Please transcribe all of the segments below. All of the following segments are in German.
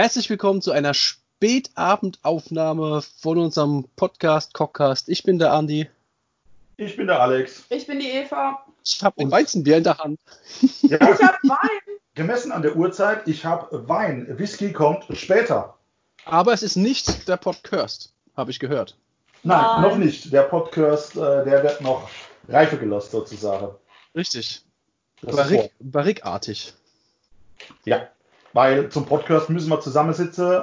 Herzlich willkommen zu einer Spätabendaufnahme von unserem Podcast Cockcast. Ich bin der Andi. Ich bin der Alex. Ich bin die Eva. Ich habe ein Weizenbier in der Hand. Ja. Ich habe Wein. Gemessen an der Uhrzeit, ich habe Wein. Whisky kommt später. Aber es ist nicht der Podcast, habe ich gehört. Nein, Nein, noch nicht. Der Podcast, äh, der wird noch reife gelost sozusagen. Richtig. Barrik, barrikartig. Ja, weil zum Podcast müssen wir zusammensitzen.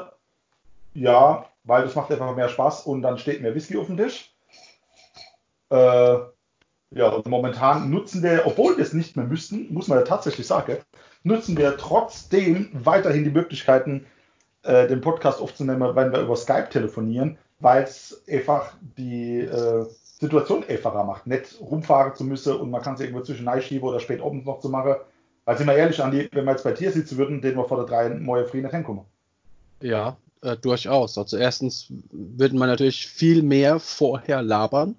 Ja, weil das macht einfach mehr Spaß und dann steht mehr Whisky auf dem Tisch. Äh, ja, und momentan nutzen wir, obwohl wir es nicht mehr müssten, muss man ja tatsächlich sagen, nutzen wir trotzdem weiterhin die Möglichkeiten, äh, den Podcast aufzunehmen, wenn wir über Skype telefonieren, weil es einfach die äh, Situation einfacher macht, nicht rumfahren zu müssen und man kann es irgendwo zwischen schieben oder spät abends noch zu machen. Weil sind wir ehrlich, Andi, wenn wir jetzt bei dir sitzen würden, den wir vor der drei neue Frieden reinkommen. Ja, äh, durchaus. Also erstens würden wir natürlich viel mehr vorher labern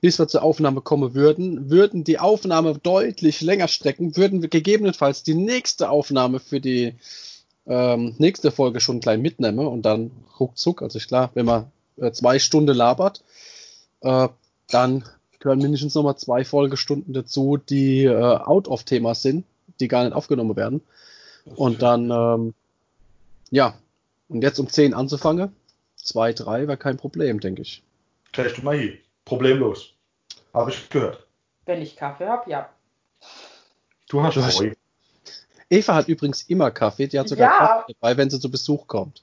bis wir zur Aufnahme kommen würden, würden die Aufnahme deutlich länger strecken, würden wir gegebenenfalls die nächste Aufnahme für die ähm, nächste Folge schon klein mitnehmen und dann ruckzuck, also klar, wenn man äh, zwei Stunden labert, äh, dann gehören mindestens nochmal zwei Folgestunden dazu, die äh, out of Thema sind, die gar nicht aufgenommen werden. Und dann, ähm, ja, und jetzt um 10 anzufangen, zwei, drei wäre kein Problem, denke ich. Kriegst du mal hier. Problemlos. Habe ich gehört. Wenn ich Kaffee habe, ja. Du hast Heu. Eva hat übrigens immer Kaffee. Die hat sogar ja. Kaffee dabei, wenn sie zu Besuch kommt.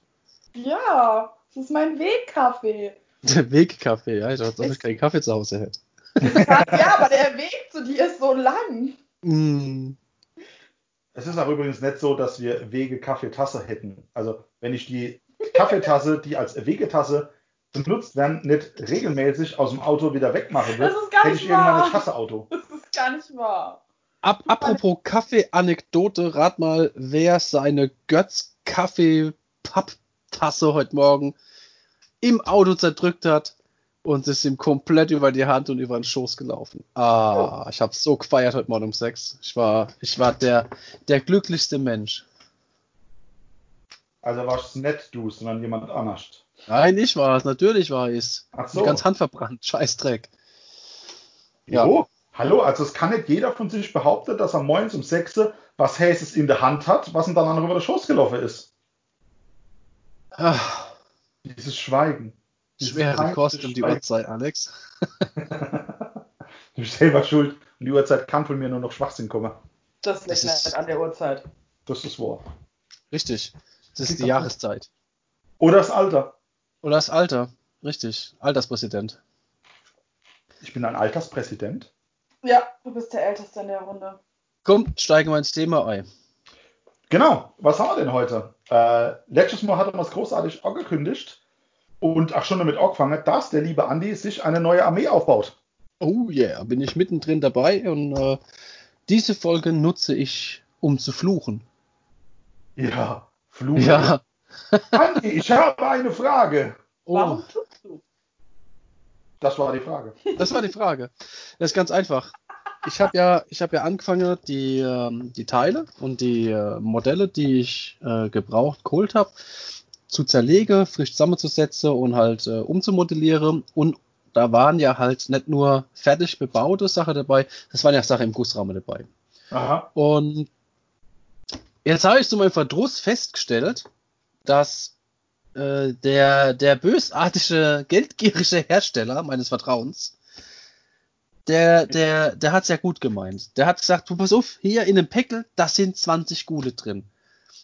Ja, das ist mein Wegkaffee. Der Wegkaffee, ja. Ich dachte, dass ich keinen Kaffee zu Hause hätte. ja, aber der Weg zu dir ist so lang. Mm. Es ist auch übrigens nicht so, dass wir Wege-Kaffeetasse hätten. Also, wenn ich die Kaffeetasse, die als Wegetasse benutzt werden, nicht regelmäßig aus dem Auto wieder wegmachen wird, hätte ich wahr. irgendwann ein Kasseauto. Das ist gar nicht wahr. Ab, apropos Kaffee-Anekdote, rat mal, wer seine Götz-Kaffee-Papptasse heute Morgen im Auto zerdrückt hat und ist ihm komplett über die Hand und über den Schoß gelaufen. Ah, oh. ich habe so gefeiert heute Morgen um sechs. Ich war, ich war der, der glücklichste Mensch. Also warst es nicht du, sondern jemand anders. Nein, ich war es. Natürlich war ich es. Ach so. Ganz handverbrannt. Scheißdreck. Ja. Oh, hallo, also es kann nicht jeder von sich behaupten, dass er morgens um 6 was Häses in der Hand hat, was ihm dann andere über den Schoß gelaufen ist. Ach. Dieses Schweigen. Schwere Kost um die Uhrzeit, Alex. du bist selber schuld. Um die Uhrzeit kann von mir nur noch Schwachsinn kommen. Das liegt das nicht an der Uhrzeit. Das ist wahr. Richtig. Das ist die Jahreszeit. Oder das Alter. Oder das Alter, richtig. Alterspräsident. Ich bin ein Alterspräsident? Ja, du bist der Älteste in der Runde. Komm, steigen wir ins Thema ein. Genau, was haben wir denn heute? Äh, letztes Mal hat er was großartig angekündigt und ach schon damit angefangen, dass der liebe Andi sich eine neue Armee aufbaut. Oh yeah, bin ich mittendrin dabei und äh, diese Folge nutze ich, um zu fluchen. Ja, fluchen. Ja, Andi, ich habe eine Frage. Oh. Warum tust du? Das war die Frage. Das war die Frage. Das ist ganz einfach. Ich habe ja, ich habe ja angefangen, die, ähm, die Teile und die äh, Modelle, die ich äh, gebraucht, geholt habe, zu zerlegen, frisch zusammenzusetzen und halt äh, umzumodellieren. Und da waren ja halt nicht nur fertig bebaute Sachen dabei, das waren ja Sachen im Gussrahmen dabei. Aha. Und jetzt habe ich zu meinem Verdruss festgestellt, dass äh, der, der bösartige, geldgierige Hersteller meines Vertrauens, der, der, der hat es ja gut gemeint. Der hat gesagt, du pass auf, hier in dem Päckel, da sind 20 Gule drin.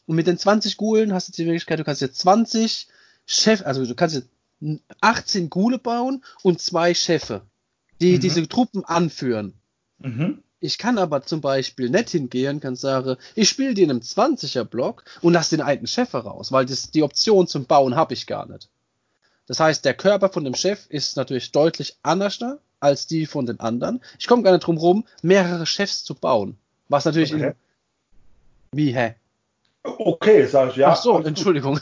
Und mit den 20 Gulen hast du die Möglichkeit, du kannst jetzt 20 Chef, also du kannst jetzt 18 Gule bauen und zwei Chefe, die mhm. diese Truppen anführen. Mhm. Ich kann aber zum Beispiel nicht hingehen, kann sagen, ich spiele die in einem 20er Block und lasse den alten Chef heraus, weil das, die Option zum Bauen habe ich gar nicht. Das heißt, der Körper von dem Chef ist natürlich deutlich anders als die von den anderen. Ich komme gar nicht drum rum, mehrere Chefs zu bauen. Was natürlich okay. in, Wie, hä? Okay, sag ich ja. Ach so, Entschuldigung.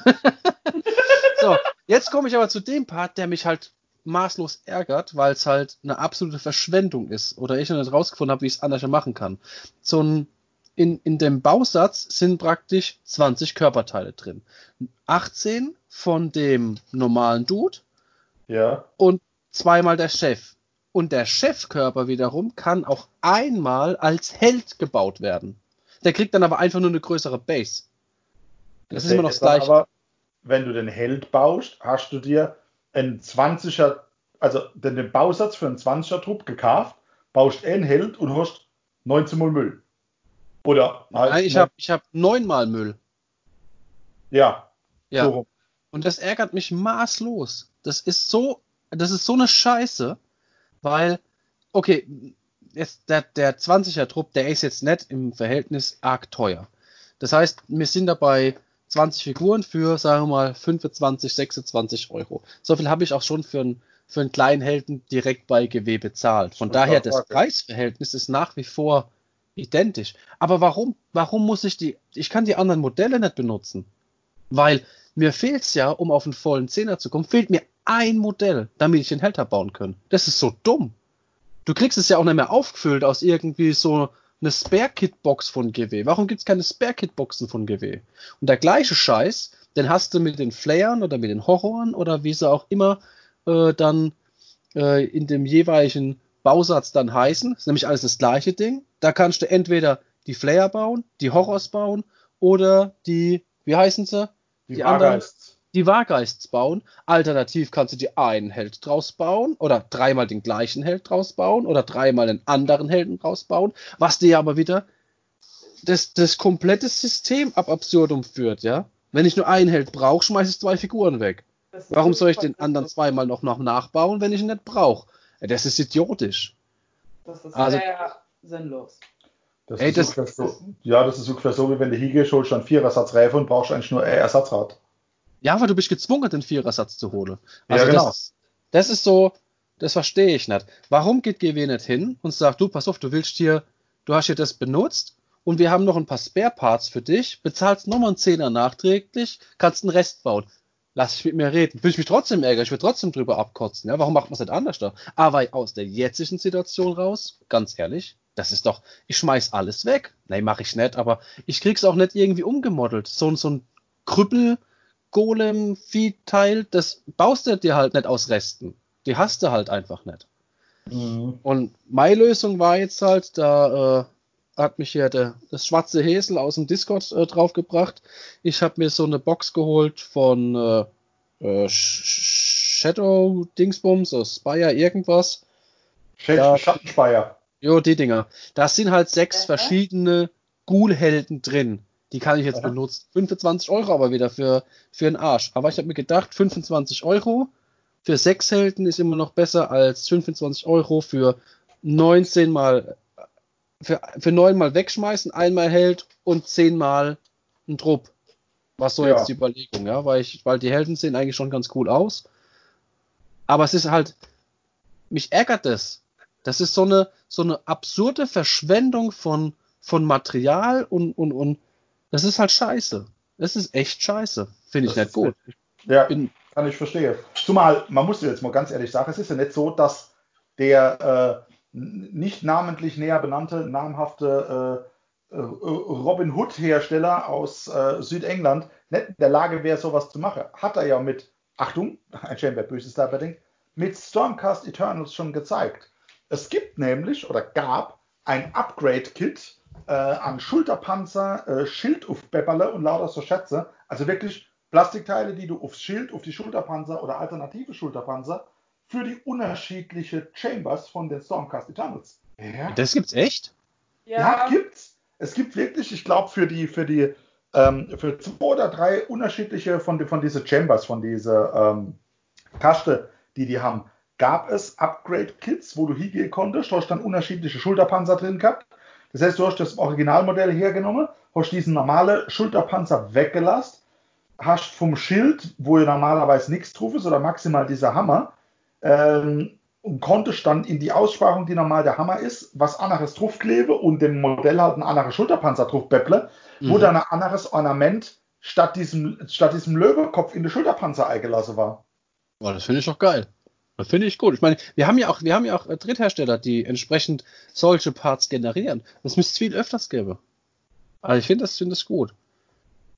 so, jetzt komme ich aber zu dem Part, der mich halt maßlos ärgert, weil es halt eine absolute Verschwendung ist oder ich noch nicht rausgefunden habe, wie ich es anders machen kann. So ein, in, in dem Bausatz sind praktisch 20 Körperteile drin. 18 von dem normalen Dude Ja. und zweimal der Chef. Und der Chefkörper wiederum kann auch einmal als Held gebaut werden. Der kriegt dann aber einfach nur eine größere Base. Das ist immer noch das gleiche. Aber, wenn du den Held baust, hast du dir einen 20er, also den, den Bausatz für einen 20er Trupp gekauft, baust einen Held und hast 19 Mal Müll. Oder halt Nein, ich habe ich hab neunmal Müll. ja, Ja. so. Und das ärgert mich maßlos. Das ist so, das ist so eine Scheiße, weil, okay, jetzt der, der 20er Trupp, der ist jetzt nicht im Verhältnis arg teuer. Das heißt, wir sind dabei 20 Figuren für, sagen wir mal, 25, 26 Euro. So viel habe ich auch schon für einen, für einen kleinen Helden direkt bei GW bezahlt. Von daher, das. Preisverhältnis ist nach wie vor identisch. Aber warum, warum muss ich die, ich kann die anderen Modelle nicht benutzen? Weil mir fehlt's ja, um auf einen vollen Zehner zu kommen, fehlt mir ein Modell, damit ich den Held bauen können. Das ist so dumm. Du kriegst es ja auch nicht mehr aufgefüllt aus irgendwie so eine Spare-Kit-Box von GW. Warum gibt's keine Spare-Kit-Boxen von GW? Und der gleiche Scheiß, den hast du mit den Flayern oder mit den Horroren oder wie sie auch immer äh, dann äh, in dem jeweiligen Bausatz dann heißen. Das ist nämlich alles das gleiche Ding. Da kannst du entweder die Flayer bauen, die Horrors bauen oder die, wie heißen sie? Die, Die anderen-. Die Wargeists bauen. Alternativ kannst du dir einen Held draus bauen oder dreimal den gleichen Held draus bauen oder dreimal einen anderen Helden draus bauen, was dir aber wieder das, das komplette System ab absurdum führt, ja. Wenn ich nur einen Held brauche, schmeiße ich zwei Figuren weg. Warum soll ich den anderen zweimal noch, noch nachbauen, wenn ich ihn nicht brauche? Das ist idiotisch. Das ist Also- sehr sinnlos. Das Ey, ist das- so, ja, das ist ungefähr so, wie wenn du hingehst, holst dann Vierersatz Räfe und brauchst eigentlich nur ein Ersatzrad. Ja, aber du bist gezwungen, den Vierersatz zu holen. Ja, Also genau. das, das ist so, das verstehe ich nicht. Warum geht GW nicht hin und sagt, du, pass auf, du willst hier, du hast hier das benutzt und wir haben noch ein paar Spare Parts für dich, bezahlst nochmal einen Zehner nachträglich, kannst den Rest bauen. Lass ich mit mir reden. Will ich mich trotzdem ärgern, ich will trotzdem drüber abkotzen. Ja, warum macht man es nicht anders da? Aber aus der jetzigen Situation raus, ganz ehrlich, das ist doch, ich schmeiß alles weg. Nee, mach ich nicht, aber ich krieg's auch nicht irgendwie umgemodelt. So, ein- so ein Krüppel, Golem-Vieh-Teil, das baust du dir halt nicht aus Resten. Die hast du halt einfach nicht. Und meine Lösung war jetzt halt, da äh, hat mich hier der, das schwarze Häsel aus dem Discord äh, draufgebracht. Ich habe mir so eine Box geholt von äh, äh, Sh- Shadow Dingsbums, oder Spire irgendwas. Sch Ja. Schattenspeier. Jo, die Dinger. Da sind halt sechs verschiedene Ghoul-Helden drin. Die kann ich jetzt Aha. benutzen. 25 Euro aber wieder für, für einen Arsch. Aber ich habe mir gedacht, 25 Euro für sechs Helden ist immer noch besser als 25 Euro für 19 mal, für, für 9 mal wegschmeißen, einmal Held und 10 mal ein Trupp. Was so Ja. jetzt die Überlegung, ja, weil ich, weil die Helden sehen eigentlich schon ganz cool aus. Aber es ist halt, mich ärgert das. Das ist so eine, so eine absurde Verschwendung von, von Material und, und, und das ist halt scheiße. Das ist echt scheiße. Finde ich Das nicht gut. Ja, Bin, kann ich verstehen. Zumal, man muss jetzt mal ganz ehrlich sagen, es ist ja nicht so, dass der äh, nicht namentlich näher benannte, namhafte äh, äh, Robin Hood-Hersteller aus äh, Südengland nicht in der Lage wäre, sowas zu machen. Hat er ja mit, Achtung, ein Schäm, wer Böses denkt, mit Stormcast Eternals schon gezeigt. Es gibt nämlich oder gab ein Upgrade-Kit äh, an Schulterpanzer, äh, Schild auf Bepperle und lauter so Schätze. Also wirklich Plastikteile, die du aufs Schild, auf die Schulterpanzer oder alternative Schulterpanzer für die unterschiedliche Chambers von den Stormcast Eternals. Ja, das gibt's echt? ja gibt's. Es gibt wirklich, ich glaube, für die, für die, ähm, für zwei oder drei unterschiedliche von, von diese Chambers, von diese ähm, Kaste, die die haben, gab es Upgrade-Kits, wo du hingehen konntest, du hast dann unterschiedliche Schulterpanzer drin gehabt. Das heißt, du hast das Originalmodell hergenommen, hast diesen normale Schulterpanzer weggelassen, hast vom Schild, wo ja normalerweise nichts drauf ist, oder maximal dieser Hammer, ähm, und konntest dann in die Aussparung, die normal der Hammer ist, was anderes draufklebe und dem Modell halt ein anderer Schulterpanzer draufbepple, wo Mhm. dann ein anderes Ornament statt diesem, statt diesem Löwekopf in den Schulterpanzer eingelassen war. Boah, das finde ich doch geil. Finde ich gut. Ich meine, wir haben ja auch, wir haben ja auch äh, Dritthersteller, die entsprechend solche Parts generieren. Das müsste es viel öfters geben. Also ich finde das, find das gut.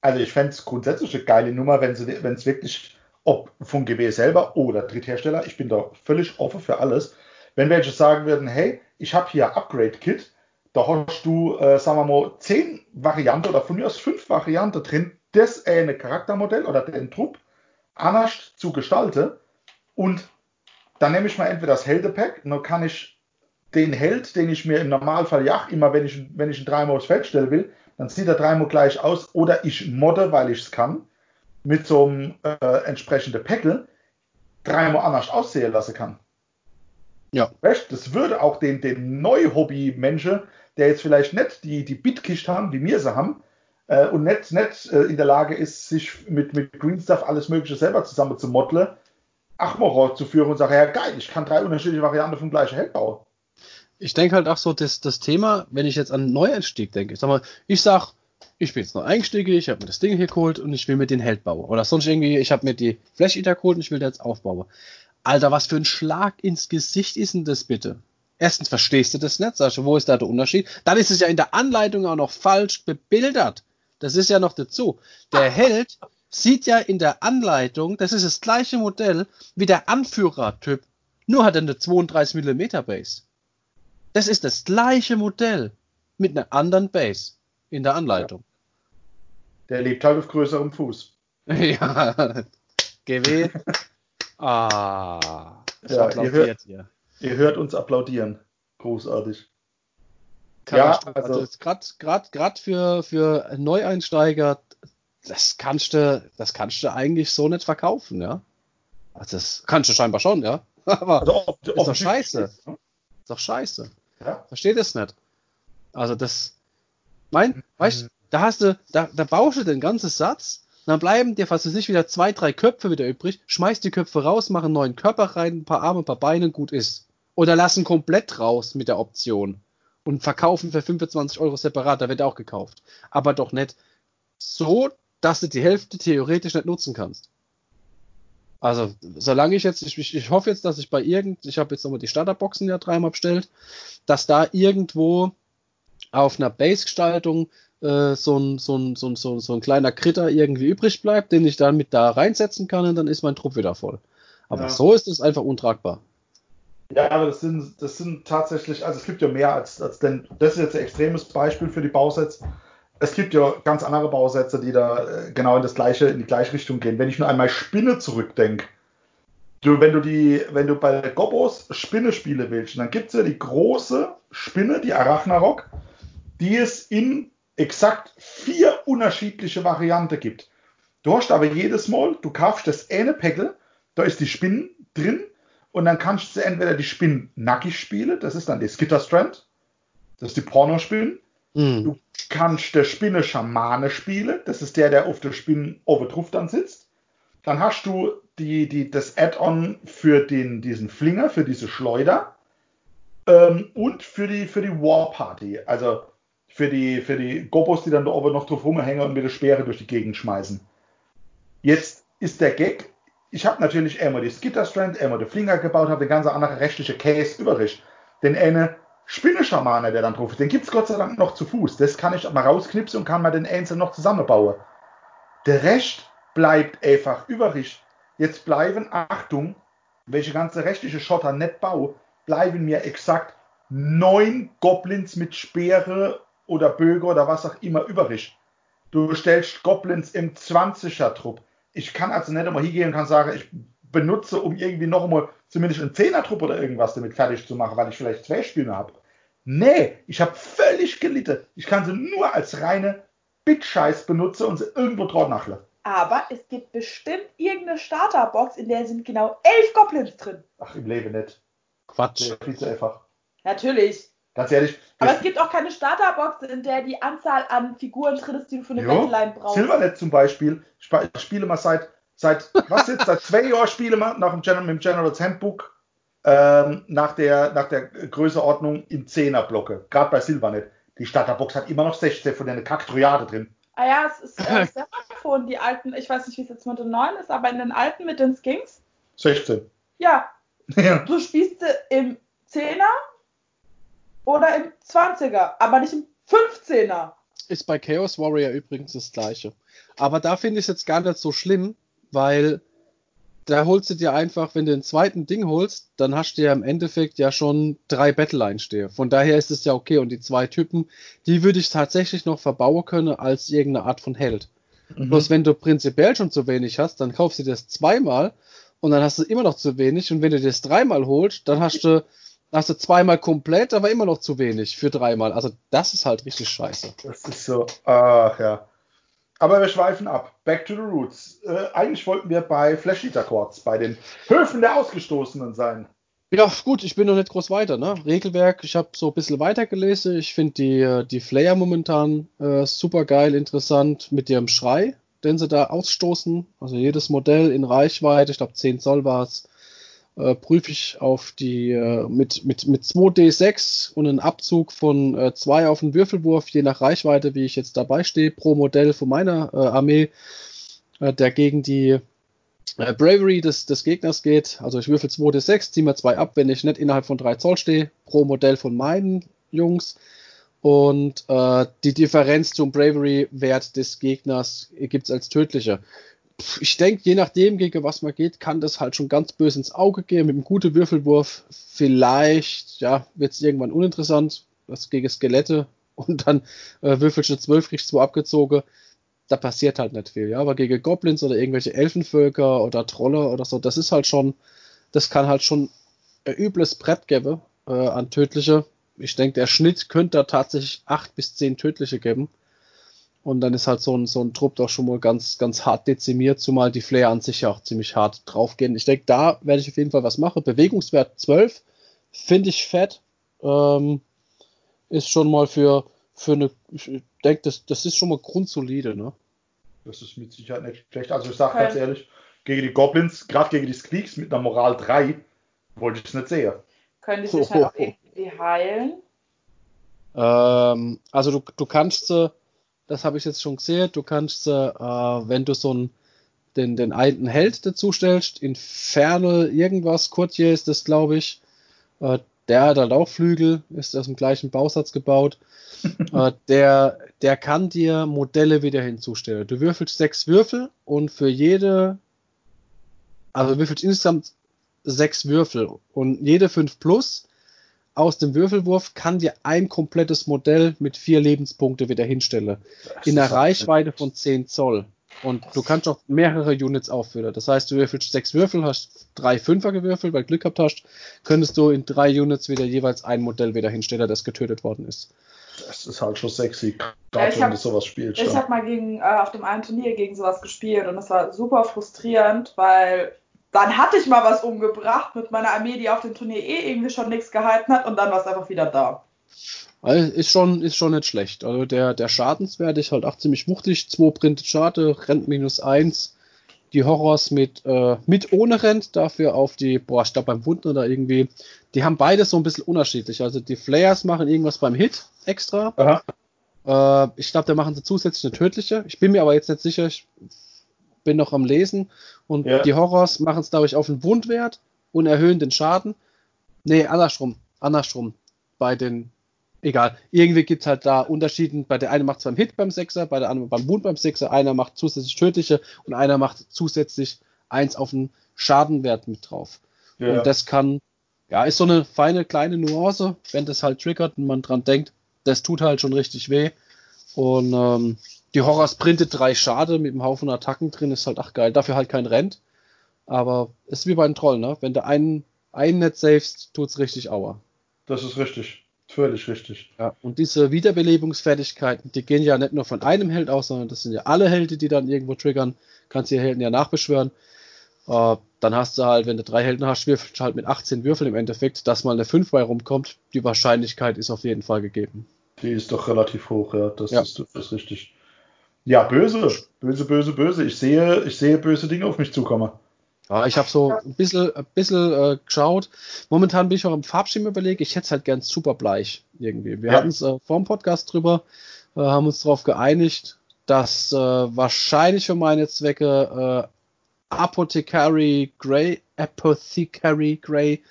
Also ich fände es grundsätzlich eine geile Nummer, wenn es wirklich, ob von GW selber oder Dritthersteller, ich bin da völlig offen für alles. Wenn welche sagen würden, hey, ich habe hier Upgrade-Kit, da hast du, äh, sagen wir mal, zehn Varianten oder von mir aus fünf Varianten drin, das eine Charaktermodell oder den Trupp anders zu gestalten. Und dann nehme ich mal entweder das Heldepack, dann kann ich den Held, den ich mir im Normalfall ja immer, wenn ich, wenn ich ihn dreimal aufs Feld stellen will, dann sieht er dreimal gleich aus. Oder ich modde, weil ich es kann, mit so einem äh, entsprechenden Päckel dreimal anders aussehen lassen kann. Ja. Weißt, das würde auch den, den Neu-Hobby-Menschen, der jetzt vielleicht nicht die, die Bitkiste haben, wie wir sie haben, äh, und nicht, nicht äh, in der Lage ist, sich mit, mit Green Stuff alles Mögliche selber zusammen zu modeln, Achmorot zu führen und sagen, ja geil, ich kann drei unterschiedliche Varianten vom gleichen Held bauen. Ich denke halt auch so, das, das Thema, wenn ich jetzt an Neueinstieg denke, ich sag mal, ich sag, ich bin jetzt neu eingestiegen, ich habe mir das Ding hier geholt und ich will mir den Held bauen. Oder sonst irgendwie, ich habe mir die Flash geholt und ich will den jetzt aufbauen. Alter, was für ein Schlag ins Gesicht ist denn das bitte? Erstens verstehst du das nicht, sagst du, wo ist da der Unterschied? Dann ist es ja in der Anleitung auch noch falsch bebildert. Das ist ja noch dazu. Der Held sieht ja in der Anleitung, das ist das gleiche Modell wie der Anführertyp, nur hat er eine 32 mm Base. Das ist das gleiche Modell mit einer anderen Base in der Anleitung. Der lebt halt auf größerem Fuß. ja, GW. Ah, Ja, ihr hört- hier. Ihr hört uns applaudieren. Großartig. Katastrophe. Ja, also- gerade gerade für für Neueinsteiger, das kannst du das kannst du eigentlich so nicht verkaufen, ja. Also das kannst du scheinbar schon, ja. Aber Also, ob, doch ob- scheiße. ist, ne? ist doch scheiße. Ja. Versteht es nicht. Also das, mein, weißt, da hast du, da, da baust du den ganzen Satz, dann bleiben dir fast nicht wieder zwei, drei Köpfe wieder übrig, schmeißt die Köpfe raus, mach einen neuen Körper rein, ein paar Arme, ein paar Beine, gut ist. Oder lassen komplett raus mit der Option und verkaufen für 25 Euro separat, da wird auch gekauft. Aber doch nicht so, dass du die Hälfte theoretisch nicht nutzen kannst. Also, solange ich jetzt, ich, ich, hoffe jetzt, dass ich bei irgend, ich habe jetzt nochmal die Starterboxen ja dreimal bestellt, dass da irgendwo auf einer Base-Gestaltung äh, so, ein, so, ein, so, ein, so, so ein kleiner Kritter irgendwie übrig bleibt, den ich dann mit da reinsetzen kann und dann ist mein Trupp wieder voll. Aber Ja. so ist es einfach untragbar. Ja, aber das sind, das sind tatsächlich, also es gibt ja mehr als, als denn, das ist jetzt ein extremes Beispiel für die Bausets. Es gibt ja ganz andere Bausätze, die da äh, genau in das gleiche, in die gleiche Richtung gehen. Wenn ich nur einmal Spinne zurückdenke, du, wenn du die, wenn du bei Gobos Spinne spielen willst, dann gibt es ja die große Spinne, die Arachnarok, die es in exakt vier unterschiedliche Varianten gibt. Du hast aber jedes Mal, du kaufst das eine Päckel, da ist die Spinne drin und dann kannst du entweder die Spinne nackig spielen, das ist dann die Skitterstrand, das ist die Pornospinne. Hm. Du kannst der Spinne Schamane spielen, das ist der, der auf der Spinne oben drauf dann sitzt. Dann hast du die, die, das Add-on für den, diesen Flinger, für diese Schleuder ähm, und für die, für die War Party, also für die, für die Gobos, die dann da oben noch drauf rumhängen und mit der Speere durch die Gegend schmeißen. Jetzt ist der Gag, ich habe natürlich einmal die Skitterstrand, einmal den Flinger gebaut, habe den ganzen anderen rechtliche Case übrig. Den eine Spinneschamane, der dann drauf ist, den gibt es Gott sei Dank noch zu Fuß. Das kann ich mal rausknipsen und kann mal den einzeln noch zusammenbauen. Der Rest bleibt einfach übrig. Jetzt bleiben, Achtung, welche ganze rechtliche Schotter nicht baue, bleiben mir exakt neun Goblins mit Speere oder Böge oder was auch immer übrig. Du stellst Goblins im 20er Trupp. Ich kann also nicht einmal hingehen und kann sagen, ich benutze, um irgendwie noch einmal zumindest einen 10er Trupp oder irgendwas damit fertig zu machen, weil ich vielleicht zwei Spieler habe. Nee, ich habe völlig gelitten. Ich kann sie nur als reine Bitscheiß benutzen und sie irgendwo drauf nachle. Aber es gibt bestimmt irgendeine Starterbox, in der sind genau elf Goblins drin. Ach, im Leben nicht. Quatsch. Der viel zu einfach. Natürlich. Ganz ehrlich. Aber es gibt auch keine Starterbox, in der die Anzahl an Figuren drin ist, die du für eine Battleline brauchst. Silvernet zum Beispiel, ich sp- ich spiele mal seit, seit was jetzt, seit zwei Jahren spiele mal nach dem General, mit dem General's Handbook ähm, nach, der, nach der Größeordnung in 10er Blocke, gerade bei Silvernet. Die Starterbox hat immer noch 16 von der Kacktriade drin. Ah ja, es ist äh, Seraphon, die alten, ich weiß nicht, wie es jetzt mit den neuen ist, aber in den alten mit den Skinks, 16. ja, Ja. du spielst sie im 10er oder im 20er, aber nicht im 15er. Ist bei Chaos Warrior übrigens das gleiche. Aber da finde ich es jetzt gar nicht so schlimm, weil da holst du dir einfach, wenn du den zweiten Ding holst, dann hast du ja im Endeffekt ja schon drei Battleline stehen. Von daher ist es ja okay. Und die zwei Typen, die würde ich tatsächlich noch verbauen können als irgendeine Art von Held. Mhm. Bloß wenn du prinzipiell schon zu wenig hast, dann kaufst du das zweimal und dann hast du immer noch zu wenig. Und wenn du das dreimal holst, dann hast du, hast du zweimal komplett, aber immer noch zu wenig für dreimal. Also das ist halt richtig scheiße. Das ist so, ach ja. Aber wir schweifen ab. Back to the Roots. Äh, eigentlich wollten wir bei Flash Eater Quartz, bei den Höfen der Ausgestoßenen sein. Ja, gut, ich bin noch nicht groß weiter. Ne? Regelwerk, ich habe so ein bisschen weitergelesen. Ich finde die, äh, die Flair momentan äh, super geil, interessant mit ihrem Schrei, den sie da ausstoßen. Also jedes Modell in Reichweite, ich glaube 10 Zoll war es, äh, prüfe ich auf die äh, mit, mit, mit 2D6 und einem Abzug von 2 äh, auf den Würfelwurf, je nach Reichweite, wie ich jetzt dabei stehe, pro Modell von meiner äh, Armee, äh, der gegen die äh, Bravery des, des Gegners geht. Also ich würfel 2D6, ziehe mir 2 ab, wenn ich nicht innerhalb von 3 Zoll stehe, pro Modell von meinen Jungs. Und die Differenz zum Bravery-Wert des Gegners gibt es als tödliche ich denke, je nachdem, gegen was man geht, kann das halt schon ganz böse ins Auge gehen. Mit einem guten Würfelwurf vielleicht, ja, wird es irgendwann uninteressant. Das gegen Skelette und dann äh, würfelst du 12, kriegst zwei abgezogen. Da passiert halt nicht viel, ja. Aber gegen Goblins oder irgendwelche Elfenvölker oder Trolle oder so, das ist halt schon, das kann halt schon ein übles Brett geben äh, an tödliche. Ich denke, der Schnitt könnte da tatsächlich 8 bis 10 tödliche geben. Und dann ist halt so ein, so ein Trupp doch schon mal ganz, ganz hart dezimiert, zumal die Flair an sich ja auch ziemlich hart draufgehen. Ich denke, da werde ich auf jeden Fall was machen. Bewegungswert 12 finde ich fett. Ähm, ist schon mal für, für eine, ich denke, das, das ist schon mal grundsolide, ne? Das ist mit Sicherheit nicht schlecht. Also ich sage okay. ganz ehrlich, gegen die Goblins, gerade gegen die Squeaks mit einer Moral 3, wollte ich es nicht sehen. Können die sich halt auch irgendwie heilen? Ähm, also du, du kannst sie das habe ich jetzt schon gesehen. Du kannst, äh, wenn du so einen, den, den alten Held dazu stellst, Infernal irgendwas, Courtier ist das, glaube ich, äh, der hat halt auch Flügel, ist aus dem gleichen Bausatz gebaut. äh, der, der kann dir Modelle wieder hinzustellen. Du würfelst sechs Würfel und für jede, also würfelst insgesamt sechs Würfel und jede fünf plus aus dem Würfelwurf kann dir ein komplettes Modell mit vier Lebenspunkte wieder hinstellen. In der Reichweite von 10 Zoll. Und du kannst auch mehrere Units auffüllen. Das heißt, du würfelst sechs Würfel, hast drei Fünfer gewürfelt, weil du Glück gehabt hast, könntest du in drei Units wieder jeweils ein Modell wieder hinstellen, das getötet worden ist. Das ist halt schon sexy, gerade ja, wenn du sowas spielst. Ich habe mal gegen, äh, auf dem einen Turnier gegen sowas gespielt und es war super frustrierend, weil dann hatte ich mal was umgebracht mit meiner Armee, die auf dem Turnier eh irgendwie schon nichts gehalten hat und dann war es einfach wieder da. Also ist schon, ist schon nicht schlecht. Also der, der Schadenswert ist halt auch ziemlich wuchtig. 2 Printed Schade, Rent minus 1. Die Horrors mit, äh, mit ohne Rent, dafür auf die, boah, ich glaube beim Wunden oder irgendwie. Die haben beides so ein bisschen unterschiedlich. Also die Flares machen irgendwas beim Hit extra. Äh, ich glaube, da machen sie zusätzlich eine tödliche. Ich bin mir aber jetzt nicht sicher. Ich bin noch am Lesen. Und ja. die Horrors machen es, ich, auf den Wundwert und erhöhen den Schaden. Nee, andersrum. Andersrum. Bei den. Egal. Irgendwie gibt es halt da Unterschieden. Bei der eine macht es beim Hit beim Sechser, bei der anderen beim Wund beim Sechser. Einer macht zusätzlich tödliche und einer macht zusätzlich eins auf den Schadenwert mit drauf. Ja. Und das kann, ja, ist so eine feine kleine Nuance, wenn das halt triggert und man dran denkt, das tut halt schon richtig weh. Und ähm, die Horrors printet drei Schade mit einem Haufen Attacken drin, ist halt ach geil. Dafür halt kein Rent. Aber ist wie bei einem Troll, ne? Wenn du einen, einen nicht savest, tut's richtig Aua. Das ist richtig. Völlig richtig. Ja, und diese Wiederbelebungsfertigkeiten, die gehen ja nicht nur von einem Held aus, sondern das sind ja alle Helden, die dann irgendwo triggern. Kannst die Helden ja nachbeschwören. Äh, dann hast du halt, wenn du drei Helden hast, würfelst du halt mit 18 Würfeln im Endeffekt, dass mal eine 5 bei rumkommt. Die Wahrscheinlichkeit ist auf jeden Fall gegeben. Die ist doch relativ hoch, ja. Das, ja. Ist, das ist richtig. Ja, böse, böse, böse, böse. Ich sehe, ich sehe böse Dinge auf mich zukommen. Ja, ich habe so ein bisschen, ein bisschen äh, geschaut. Momentan bin ich auch im Farbschirm überlegt. Ich hätte es halt gern super bleich irgendwie. Wir ja. hatten es äh, vor dem Podcast drüber, äh, haben uns darauf geeinigt, dass äh, wahrscheinlich für meine Zwecke äh, Apothecary Grey, Apothecary Grey,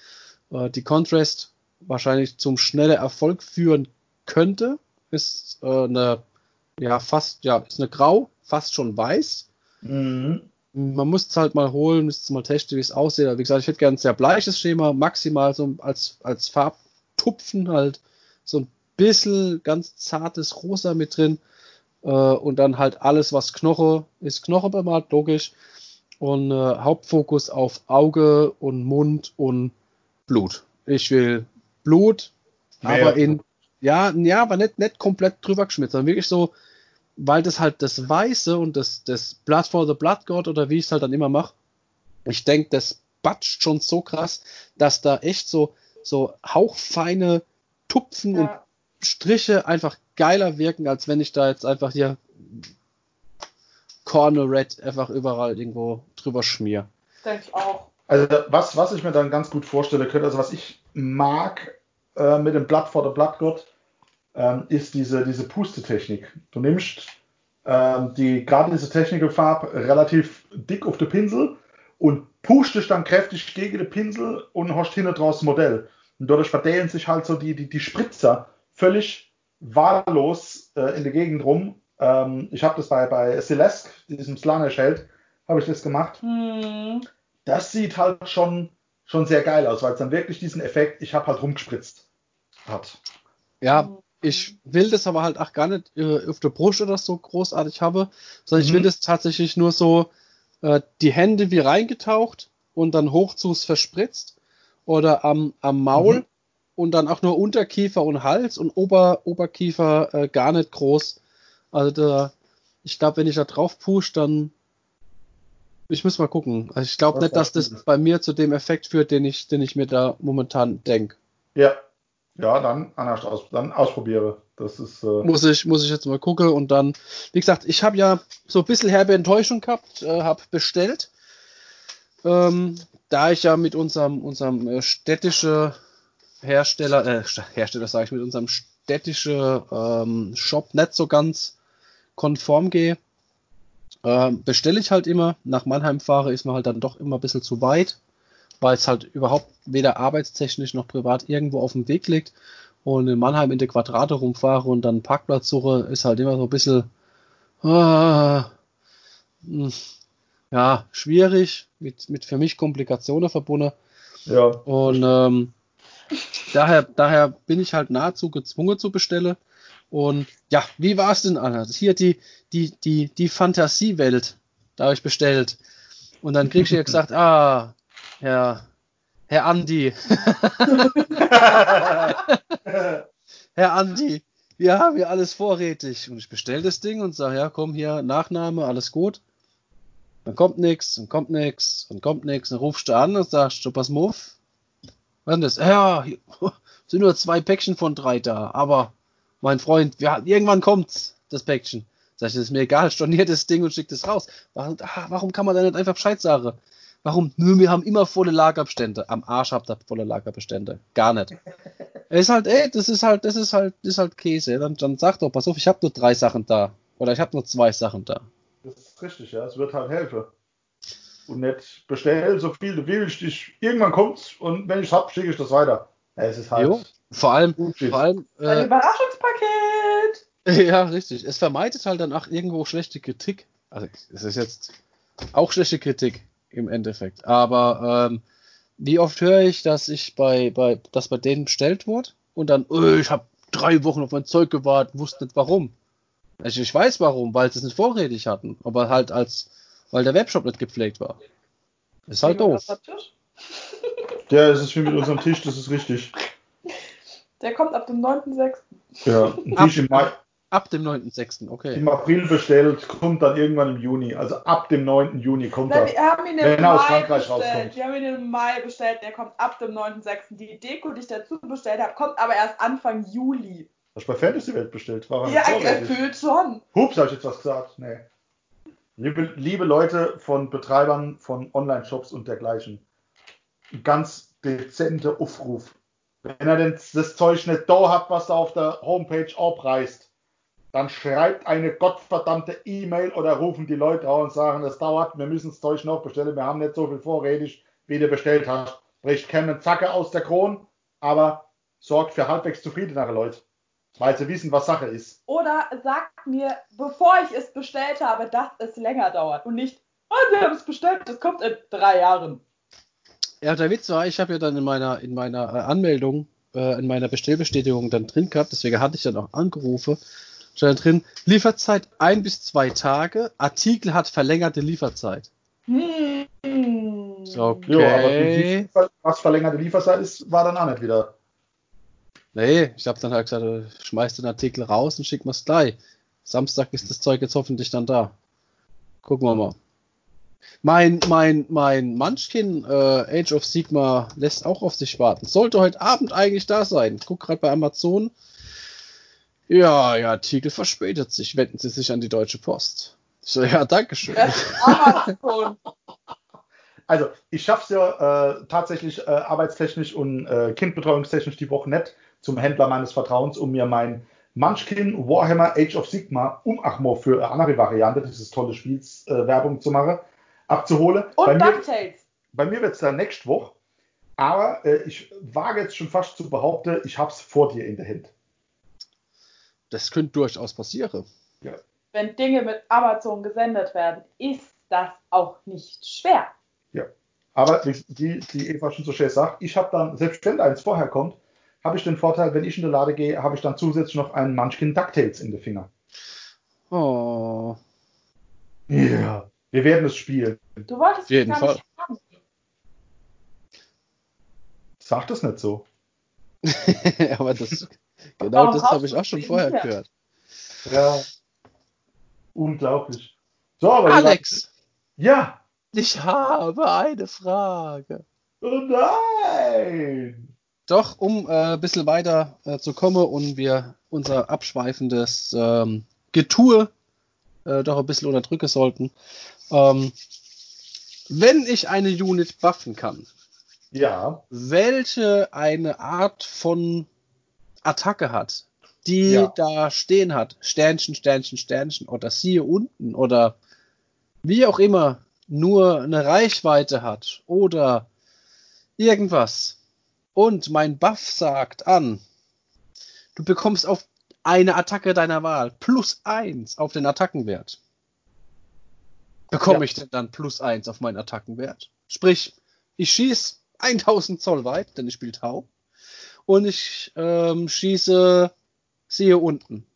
äh, die Contrast wahrscheinlich zum schneller Erfolg führen könnte. Ist äh, eine ja, fast, ja, ist eine grau, fast schon weiß. Mhm. Man muss es halt mal holen, müsste es mal testen, wie es aussieht. Aber wie gesagt, ich hätte gerne ein sehr bleiches Schema, maximal so als, als Farbtupfen halt so ein bisschen ganz zartes Rosa mit drin. Äh, und dann halt alles, was Knoche ist, Knoche bemalt, logisch. Und äh, Hauptfokus auf Auge und Mund und Blut. Ich will Blut, Mehr. aber in, ja, ja, aber nicht, nicht komplett drüber geschmiert, sondern wirklich so, weil das halt das Weiße und das, das Blood for the Blood God oder wie ich es halt dann immer mache, ich denke, das batscht schon so krass, dass da echt so, so hauchfeine Tupfen ja. und Striche einfach geiler wirken, als wenn ich da jetzt einfach hier Corner Red einfach überall irgendwo drüber schmier. Denke ich auch. Also was, was ich mir dann ganz gut vorstellen könnte, also was ich mag äh, mit dem Blood for the Blood God, ähm, ist diese, diese Pustetechnik. Du nimmst ähm, die, gerade diese Technical Farb relativ dick auf den Pinsel und pustest dann kräftig gegen den Pinsel und hast hinten draus ein Modell. Und dadurch verteilen sich halt so die, die, die Spritzer völlig wahllos äh, in der Gegend rum. Ähm, ich habe das bei, bei Celeste, diesem Slanish-Held, habe ich das gemacht. Hm. Das sieht halt schon, schon sehr geil aus, weil es dann wirklich diesen Effekt, ich habe halt rumgespritzt, hat. Ja, ich will das aber halt auch gar nicht äh, auf der Brust oder so großartig habe, sondern mhm. ich will das tatsächlich nur so äh, die Hände wie reingetaucht und dann hoch zu's verspritzt oder am, am Maul mhm und dann auch nur Unterkiefer und Hals und Ober, Oberkiefer äh, gar nicht groß. Also da, ich glaube, wenn ich da drauf push, dann ich muss mal gucken. Also ich glaube nicht, dass das bei mir zu dem Effekt führt, den ich, den ich mir da momentan denke. Ja. Ja, dann anders aus, dann ausprobiere. Das ist. Äh muss ich, muss ich jetzt mal gucken und dann, wie gesagt, ich habe ja so ein bisschen herbe Enttäuschung gehabt, äh, habe bestellt. Ähm, da ich ja mit unserem, unserem äh, städtische Hersteller, äh, Hersteller sage ich, mit unserem städtischen ähm, Shop nicht so ganz konform gehe, ähm, bestelle ich halt immer. Nach Mannheim fahre ist mir halt dann doch immer ein bisschen zu weit, weil es halt überhaupt weder arbeitstechnisch noch privat irgendwo auf dem Weg liegt. Und in Mannheim in der Quadrate rumfahre und dann Parkplatz suche, ist halt immer so ein bisschen äh, ja, schwierig, mit, mit für mich Komplikationen verbunden. Ja. Und ähm, Daher, daher bin ich halt nahezu gezwungen zu bestellen. Und ja, wie war es denn, Anna? Hier die, die, die, die Fantasiewelt. Da habe ich bestellt. Und dann kriegst du ja gesagt, ah, Herr, Herr Andi. Herr Andi, wir haben hier alles vorrätig. Und ich bestelle das Ding und sage, ja, komm hier, Nachname, alles gut. Dann kommt nichts, dann kommt nichts, dann kommt nichts. Dann rufst du an und sagst, du pass was ist das? Ja, sind nur zwei Päckchen von drei da. Aber, mein Freund, wir, irgendwann kommt's, das Päckchen. Sag ich, das ist mir egal, storniert das Ding und schickt es raus. Warum, ah, warum kann man da nicht einfach Bescheid sagen? Warum? Nö, wir haben immer volle Lagerbestände. Am Arsch habt ihr volle Lagerbestände. Gar nicht. ist halt, ey, das ist halt, das ist halt, das ist halt Käse. Dann, dann sag doch, pass auf, ich habe nur drei Sachen da. Oder ich habe nur zwei Sachen da. Das ist richtig, ja. Es wird halt helfen und nicht bestell so viel du willst. Ich, irgendwann kommt's und wenn ich hab, schicke ich das weiter. Ja, es ist halt. Jo, vor allem, vor allem. Äh, Ein Überraschungspaket! Ja, richtig. Es vermeidet halt dann auch irgendwo schlechte Kritik. Also, es ist jetzt auch schlechte Kritik im Endeffekt. Aber ähm, wie oft höre ich, dass ich bei, bei, dass bei denen bestellt wurde und dann, oh, ich habe drei Wochen auf mein Zeug gewartet, wusste nicht warum. Also ich weiß warum, weil sie es nicht vorrätig hatten, aber halt als weil der Webshop nicht gepflegt war. Ist halt doof. Ja, es ist wie mit unserem Tisch, das ist richtig. Der kommt ab dem 9.6. Ja, ein Tisch im Mai. Ab dem 9.6., okay. Im April bestellt, kommt dann irgendwann im Juni. Also ab dem 9. Juni kommt er. Wir haben ihn im wenn er aus Frankreich bestellt. rauskommt. Wir haben ihn im Mai bestellt, der kommt ab dem 9.6. Die Deko, die ich dazu bestellt habe, kommt aber erst Anfang Juli. Hast du bei Fantasy Welt bestellt? War ja, erfüllt schon. Hups, habe ich jetzt was gesagt? Nee. Liebe, liebe Leute von Betreibern von Online-Shops und dergleichen, ein ganz dezenter Aufruf. Wenn ihr denn das Zeug nicht da habt, was da auf der Homepage abreißt, dann schreibt eine gottverdammte E-Mail oder rufen die Leute an und sagen, es dauert, wir müssen das Zeug noch bestellen, wir haben nicht so viel vorrätig, wie du bestellt hast. Bricht keinen Zacke aus der Krone, aber sorgt für halbwegs zufriedenere Leute. Weil sie wissen, was Sache ist. Oder sagt mir, bevor ich es bestellt habe, dass es länger dauert und nicht, oh, wir haben es bestellt, das kommt in drei Jahren. Ja, der Witz war, ich habe ja dann in meiner, in meiner äh, Anmeldung, äh, in meiner Bestellbestätigung dann drin gehabt, deswegen hatte ich dann auch angerufen, stand drin, Lieferzeit ein bis zwei Tage, Artikel hat verlängerte Lieferzeit. Hm. Okay. Ja, aber was verlängerte Lieferzeit ist, war dann auch nicht wieder. Nee, ich habe dann halt gesagt, äh, schmeiß den Artikel raus und schick mir's gleich. Samstag ist das Zeug jetzt hoffentlich dann da. Gucken wir mal. Mein, mein, mein Munchkin äh, Age of Sigma lässt auch auf sich warten. Sollte heute Abend eigentlich da sein. Guck gerade bei Amazon. Ja, ja, Artikel verspätet sich. Wenden Sie sich an die Deutsche Post. Ich so, ja, Dankeschön. Also, ich schaff's ja äh, tatsächlich äh, arbeitstechnisch und äh, kindbetreuungstechnisch die Woche nicht zum Händler meines Vertrauens, um mir mein Munchkin Warhammer Age of Sigma um Achmo für eine andere Variante dieses tolle Spiels äh, Werbung zu machen, abzuholen. bei Und mir, DuckTales. bei mir wird's dann nächste Woche, aber äh, ich wage jetzt schon fast zu behaupten, ich hab's vor dir in der Hand. Das könnte durchaus passieren. Wenn Dinge mit Amazon gesendet werden, ist das auch nicht schwer. Aber wie die, Eva schon so schön sagt, ich habe dann, selbst wenn eins vorher kommt, habe ich den Vorteil, wenn ich in den Lade gehe, habe ich dann zusätzlich noch einen Munchkin DuckTales in den Finger. Oh. Ja. Wir werden es spielen. Du wolltest Auf jeden es gar nicht haben. Sag das nicht so. Aber das, genau Warum das habe ich auch schon vorher mir? gehört. Ja. Unglaublich. So, aber Alex, Ja. ich habe eine Frage. Oh nein. Doch, um äh, ein bisschen weiter äh, zu kommen und wir unser abschweifendes ähm, Getue äh, doch ein bisschen unterdrücken sollten. Ähm, wenn ich eine Unit buffen kann, Ja. welche eine Art von Attacke hat, die Ja. da stehen hat, Sternchen, Sternchen, Sternchen oder siehe unten oder wie auch immer, nur eine Reichweite hat oder irgendwas. Und mein Buff sagt an, du bekommst auf eine Attacke deiner Wahl plus eins auf den Attackenwert. Bekomme Ja. ich denn dann plus eins auf meinen Attackenwert? Sprich, ich schieße 1000 Zoll weit, denn ich spiele Tau. Und ich ähm, schieße, siehe unten.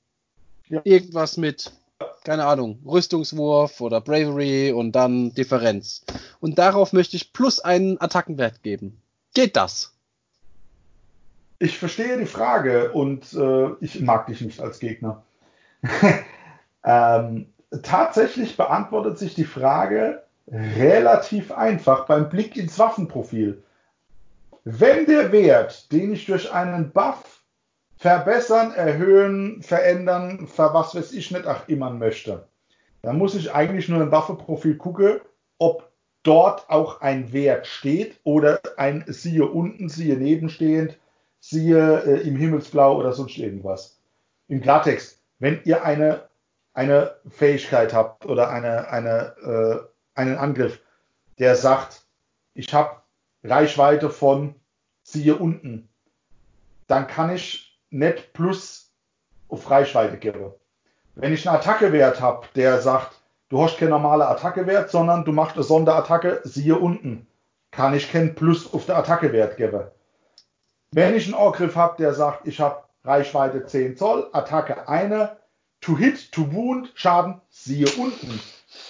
Ja. Irgendwas mit, keine Ahnung, Rüstungswurf oder Bravery und dann Differenz. Und darauf möchte ich plus einen Attackenwert geben. Geht das? Ich verstehe die Frage und äh, ich mag dich nicht als Gegner. ähm, tatsächlich beantwortet sich die Frage relativ einfach beim Blick ins Waffenprofil. Wenn der Wert, den ich durch einen Buff verbessern, erhöhen, verändern, ver was weiß ich nicht, ach immer möchte, dann muss ich eigentlich nur im Waffenprofil gucken, ob dort auch ein Wert steht oder ein siehe unten, siehe nebenstehend, siehe äh, im Himmelsblau oder sonst irgendwas. Im Klartext, wenn ihr eine, eine Fähigkeit habt oder eine, eine, äh, einen Angriff, der sagt, ich habe Reichweite von siehe unten, dann kann ich nicht plus auf Reichweite geben. Wenn ich einen Attackewert habe, der sagt, du hast keinen normalen Attackewert, sondern du machst eine Sonderattacke, siehe unten, kann ich keinen Plus auf den Attackewert geben. Wenn ich einen Angriff habe, der sagt, ich habe Reichweite 10 Zoll, Attacke eine, to hit, to wound, Schaden, siehe unten,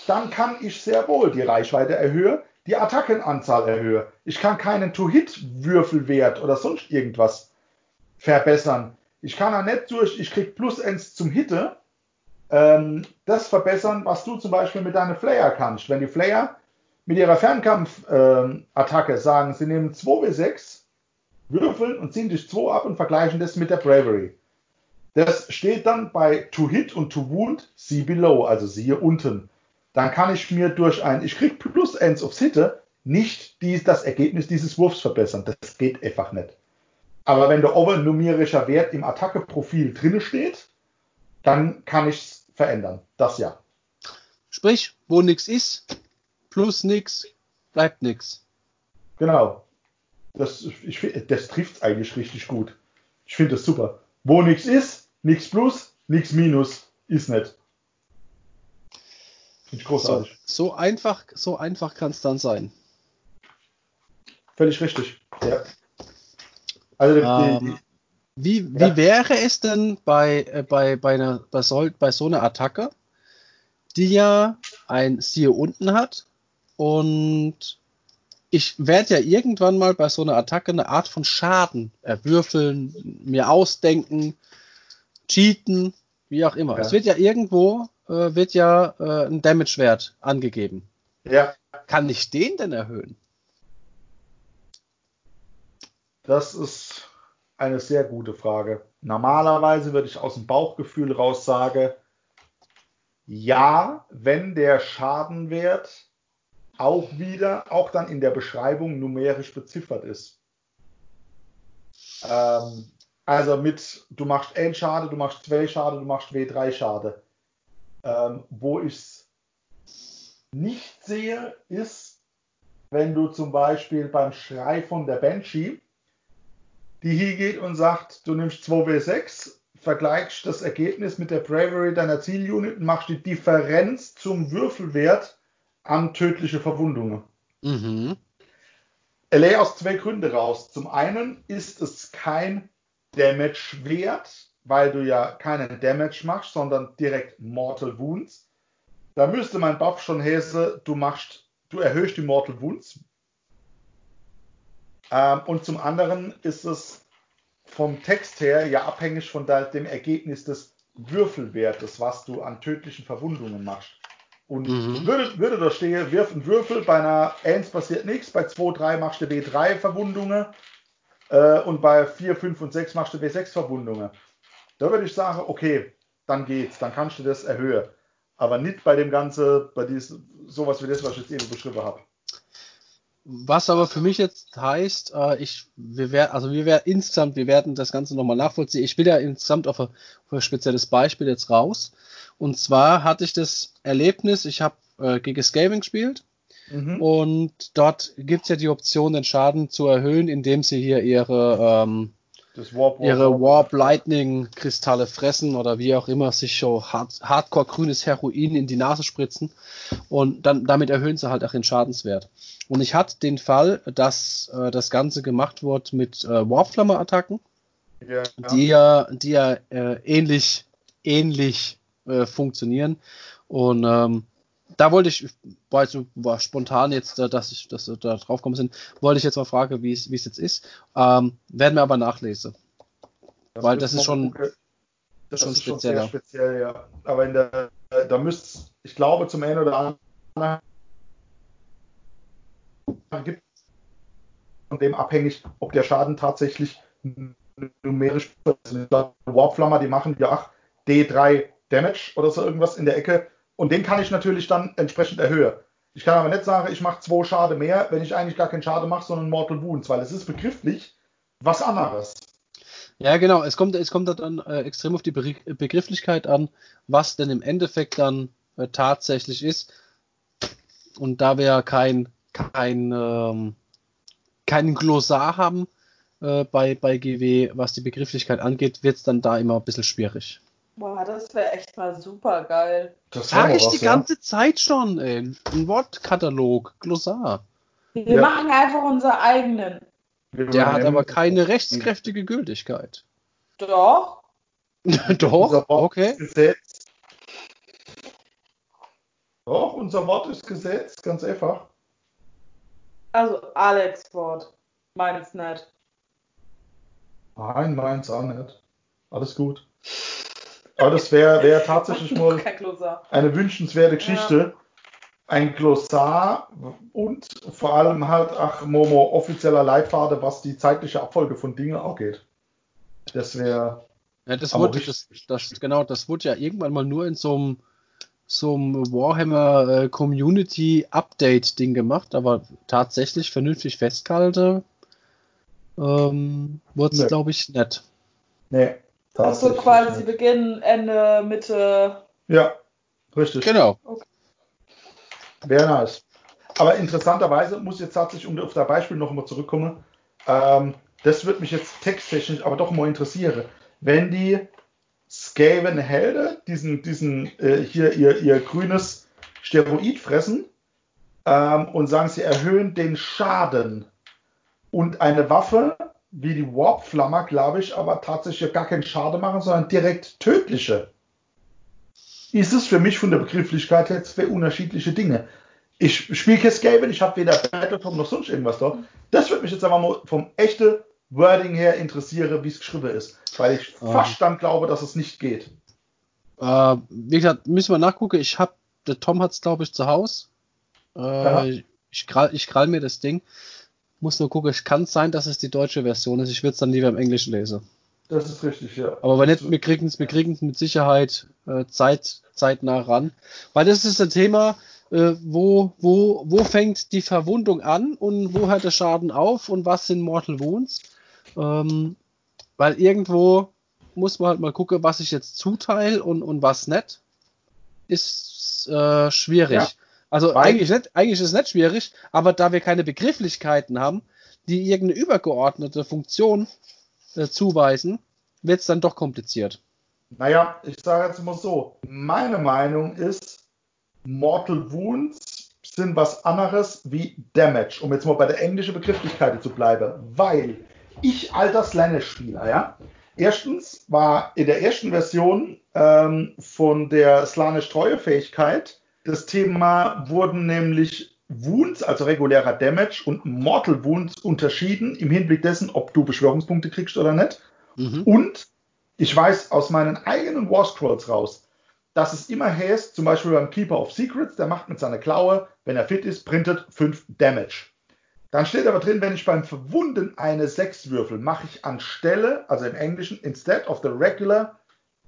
dann kann ich sehr wohl die Reichweite erhöhen, die Attackenanzahl erhöhen. Ich kann keinen To-Hit-Würfelwert oder sonst irgendwas verbessern. Ich kann auch nicht durch, ich krieg plus 1 zum Hitte, ähm, das verbessern, was du zum Beispiel mit deinen Flayer kannst. Wenn die Flayer mit ihrer Fernkampf-Attacke sagen, sie nehmen 2w6, würfeln und ziehen dich 2 ab und vergleichen das mit der Bravery. Das steht dann bei To Hit und To Wound, see below, also siehe unten. Dann kann ich mir durch ein, ich krieg plus 1 aufs Hitte, nicht dies, das Ergebnis dieses Wurfs verbessern. Das geht einfach nicht. Aber wenn der oben numerischer Wert im Attacke-Profil drinne steht, dann kann ich es verändern. Das ja. Sprich, wo nix ist, plus nix, bleibt nix. Genau. Das, ich, das trifft eigentlich richtig gut. Ich finde das super. Wo nichts ist, Nichts plus, nichts minus, ist nicht. Finde ich großartig. So, so einfach, so einfach kann es dann sein. Völlig richtig. Ja. Also ähm, wie, wie ja. wäre es denn bei, äh, bei, bei, einer, bei, so, bei so einer Attacke, die ja ein Siehe unten hat und ich werde ja irgendwann mal bei so einer Attacke eine Art von Schaden erwürfeln, mir ausdenken, cheaten, wie auch immer. Ja. Es wird ja irgendwo, äh, wird ja äh, ein Damage-Wert angegeben. Ja. Kann ich den denn erhöhen? Das ist eine sehr gute Frage. Normalerweise würde ich aus dem Bauchgefühl raus sagen, ja, wenn der Schadenwert auch wieder, auch dann in der Beschreibung numerisch beziffert ist. Ähm, also mit, du machst N Schade, du machst 2 Schade, du machst W3 Schade. Ähm, wo ich es nicht sehe, ist, wenn du zum Beispiel beim Schrei von der Banshee, die hier geht und sagt, du nimmst 2W6, vergleichst das Ergebnis mit der Bravery deiner Zielunit und machst die Differenz zum Würfelwert an tödliche Verwundungen. Mhm. LA aus zwei Gründen raus. Zum einen ist es kein Damage wert, weil du ja keinen Damage machst, sondern direkt Mortal Wounds. Da müsste mein Buff schon häse, du machst, du erhöhst die Mortal Wounds. Ähm, und zum anderen ist es vom Text her ja abhängig von dem Ergebnis des Würfelwertes, was du an tödlichen Verwundungen machst. Und mhm. würde, würde da stehen, wirf einen Würfel, bei einer 1 passiert nichts, bei 2, 3 machst du W3 Verwundungen äh, und bei 4, 5 und 6 machst du W6 Verwundungen. Da würde ich sagen, okay, dann geht's, dann kannst du das erhöhen. Aber nicht bei dem Ganzen, bei diesem, sowas wie das, was ich jetzt eben beschrieben habe. Was aber für mich jetzt heißt, äh, ich, wir werden, also wir werden insgesamt, wir werden das Ganze nochmal nachvollziehen. Ich will ja insgesamt auf, auf ein spezielles Beispiel jetzt raus. Und zwar hatte ich das Erlebnis, ich habe äh, Gigas Gaming gespielt mhm. und dort gibt es ja die Option, den Schaden zu erhöhen, indem sie hier ihre, ähm, Warp, Warp, ihre Warp, Lightning Kristalle fressen oder wie auch immer sich so hard, Hardcore grünes Heroin in die Nase spritzen und dann damit erhöhen sie halt auch den Schadenswert. Und ich hatte den Fall, dass äh, das Ganze gemacht wurde mit äh, Warpflamme-Attacken, ja, ja. die ja, die ja äh, ähnlich ähnlich äh, funktionieren. Und ähm, da wollte ich, war, jetzt, war spontan jetzt, äh, dass ich dass da drauf kommen sind, wollte ich jetzt mal fragen, wie es jetzt ist. Ähm, werden wir aber nachlesen. Das Weil das ist schon, das schon ist schon sehr speziell, ja. Aber in der, da müsst ich glaube, zum einen oder anderen gibt von dem abhängig, ob der Schaden tatsächlich numerisch ist. Warpflammer, die machen ja ach, D3 Damage oder so irgendwas in der Ecke. Und den kann ich natürlich dann entsprechend erhöhen. Ich kann aber nicht sagen, ich mache zwei Schade mehr, wenn ich eigentlich gar keinen Schade mache, sondern Mortal Wounds, weil es ist begrifflich was anderes. Ja, genau. Es kommt, es kommt dann äh, extrem auf die Be Begrifflichkeit an, was denn im Endeffekt dann äh, tatsächlich ist. Und da wir kein, kein, ähm, kein Glossar haben äh, bei, bei GW, was die Begrifflichkeit angeht, wird es dann da immer ein bisschen schwierig. Boah, das wäre echt mal super geil. Das sage ich was, die ja? ganze Zeit schon, ey. Ein Wortkatalog, Glossar. Wir ja. machen einfach unseren eigenen. Der hat aber keine rechtskräftige Gültigkeit. Doch. Doch, okay. Gesetz. Doch, unser Wort ist Gesetz, ganz einfach. Also Alex Wort, meins nicht. Nein, meins auch nicht. Alles gut. Aber das wäre wär tatsächlich mal eine wünschenswerte Geschichte. Ja. Ein Glossar und vor allem halt, ach, Momo, offizieller Leitfaden, was die zeitliche Abfolge von Dingen auch geht. Das wäre. Ja, das wurde, das, das, genau, das wurde ja irgendwann mal nur in so einem, so einem Warhammer äh, Community Update Ding gemacht, aber tatsächlich vernünftig festgehalten ähm, wurde es, nee. glaube ich, nicht. Nee. Achso, quasi nicht. Beginn, Ende, Mitte. Ja, richtig. Genau. Okay. Wäre nice. Aber interessanterweise muss ich jetzt tatsächlich, um auf das Beispiel noch einmal zurückkommen, ähm, das wird mich jetzt texttechnisch aber doch mal interessieren. Wenn die Skaven Helden diesen, diesen äh, hier ihr, ihr grünes Steroid fressen ähm, und sagen, sie erhöhen den Schaden. Und eine Waffe wie die Warp-Flammer, glaube ich, aber tatsächlich gar keinen Schaden machen, sondern direkt tödliche. Ist es für mich von der Begrifflichkeit her zwei unterschiedliche Dinge. Ich spiele kein Skaven, ich habe weder Battletop noch sonst irgendwas da. Das würde mich jetzt einfach mal vom echten Wording her interessieren, wie es geschrieben ist. Weil ich ähm. fast dann glaube, dass es nicht geht. Äh, wie gesagt, müssen wir nachgucken. Ich habe, der Tom hat es, glaube ich, zu Hause. Äh, ich, krall, ich krall mir das Ding. Muss nur gucken, es kann sein, dass es die deutsche Version ist. Ich würde es dann lieber im Englischen lesen. Das ist richtig, ja. Aber wenn nicht, wir kriegen es wir kriegen's mit Sicherheit äh, Zeit, zeitnah ran. Weil das ist ein Thema, äh, wo, wo, wo fängt die Verwundung an und wo hört der Schaden auf und was sind Mortal Wounds? Ähm, weil irgendwo muss man halt mal gucken, was ich jetzt zuteile und, und was nicht. Ist äh, schwierig. Ja. Also eigentlich, nicht, eigentlich ist es nicht schwierig, aber da wir keine Begrifflichkeiten haben, die irgendeine übergeordnete Funktion äh, zuweisen, wird es dann doch kompliziert. Naja, ich sage jetzt mal so, meine Meinung ist, Mortal Wounds sind was anderes wie Damage, um jetzt mal bei der englischen Begrifflichkeit zu bleiben, weil ich alter Slanesh-Spieler, ja, erstens war in der ersten Version ähm, von der Slanesh-Treuefähigkeit das Thema wurden nämlich Wounds, also regulärer Damage und Mortal Wounds unterschieden im Hinblick dessen, ob du Beschwörungspunkte kriegst oder nicht. Mhm. Und ich weiß aus meinen eigenen War Scrolls raus, dass es immer heißt, zum Beispiel beim Keeper of Secrets, der macht mit seiner Klaue, wenn er fit ist, printet 5 Damage. Dann steht aber drin, wenn ich beim Verwunden eine 6 würfel, mache ich anstelle, also im Englischen, instead of the regular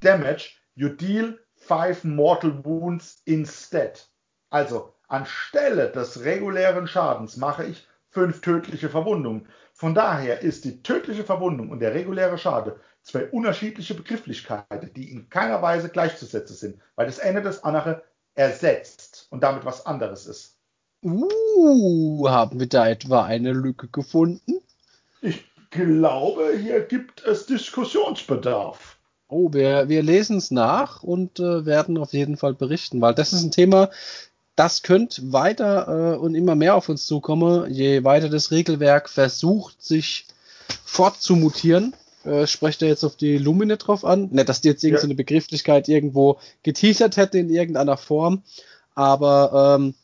damage, you deal 5 mortal wounds instead. Also anstelle des regulären Schadens mache ich 5 tödliche Verwundungen. Von daher ist die tödliche Verwundung und der reguläre Schade zwei unterschiedliche Begrifflichkeiten, die in keiner Weise gleichzusetzen sind, weil das eine das andere ersetzt und damit was anderes ist. Uh, haben wir da etwa eine Lücke gefunden? Ich glaube, hier gibt es Diskussionsbedarf. Oh, wir, wir lesen es nach und äh, werden auf jeden Fall berichten, weil das ist ein Thema, das könnte weiter äh, und immer mehr auf uns zukommen, je weiter das Regelwerk versucht, sich fortzumutieren äh, sprecht er jetzt auf die Lumine drauf an. Nicht, dass die jetzt irgendeine ja. Begrifflichkeit irgendwo geteasert hätte in irgendeiner Form, aber ähm,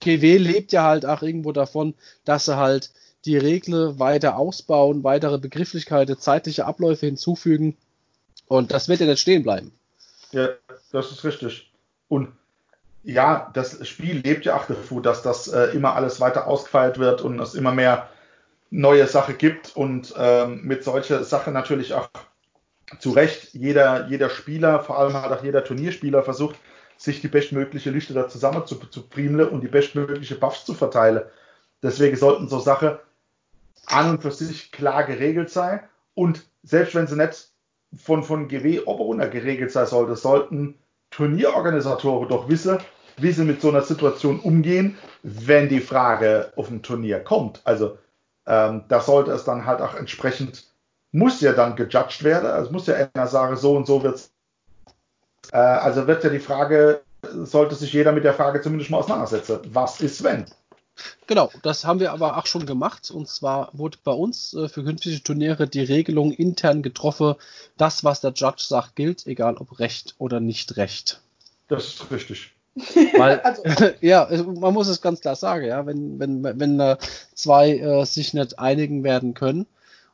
GW lebt ja halt auch irgendwo davon, dass sie halt die Regeln weiter ausbauen, weitere Begrifflichkeiten, zeitliche Abläufe hinzufügen und das wird ja nicht stehen bleiben. Ja, das ist richtig. Und ja, das Spiel lebt ja auch davon, dass das äh, immer alles weiter ausgefeilt wird und es immer mehr neue Sache gibt und ähm, mit solcher Sache natürlich auch zu Recht jeder, jeder Spieler, vor allem halt auch jeder Turnierspieler versucht, sich die bestmögliche Liste da zusammen zu, zu primeln und die bestmögliche Buffs zu verteilen. Deswegen sollten so Sachen an und für sich klar geregelt sein und selbst wenn sie nicht von, von GW Oberrunner geregelt sein sollte, sollten Turnierorganisatoren doch wissen, wie sie mit so einer Situation umgehen, wenn die Frage auf ein Turnier kommt. Also ähm, da sollte es dann halt auch entsprechend, muss ja dann gejudged werden. Also muss ja einer sagen, so und so wird äh, Also wird ja die Frage, sollte sich jeder mit der Frage zumindest mal auseinandersetzen. Was ist wenn? Genau, das haben wir aber auch schon gemacht. Und zwar wurde bei uns äh, für künftige Turniere die Regelung intern getroffen, das, was der Judge sagt, gilt, egal ob Recht oder nicht Recht. Das ist richtig. Weil, also. ja, man muss es ganz klar sagen, ja, wenn, wenn, wenn äh, zwei äh, sich nicht einigen werden können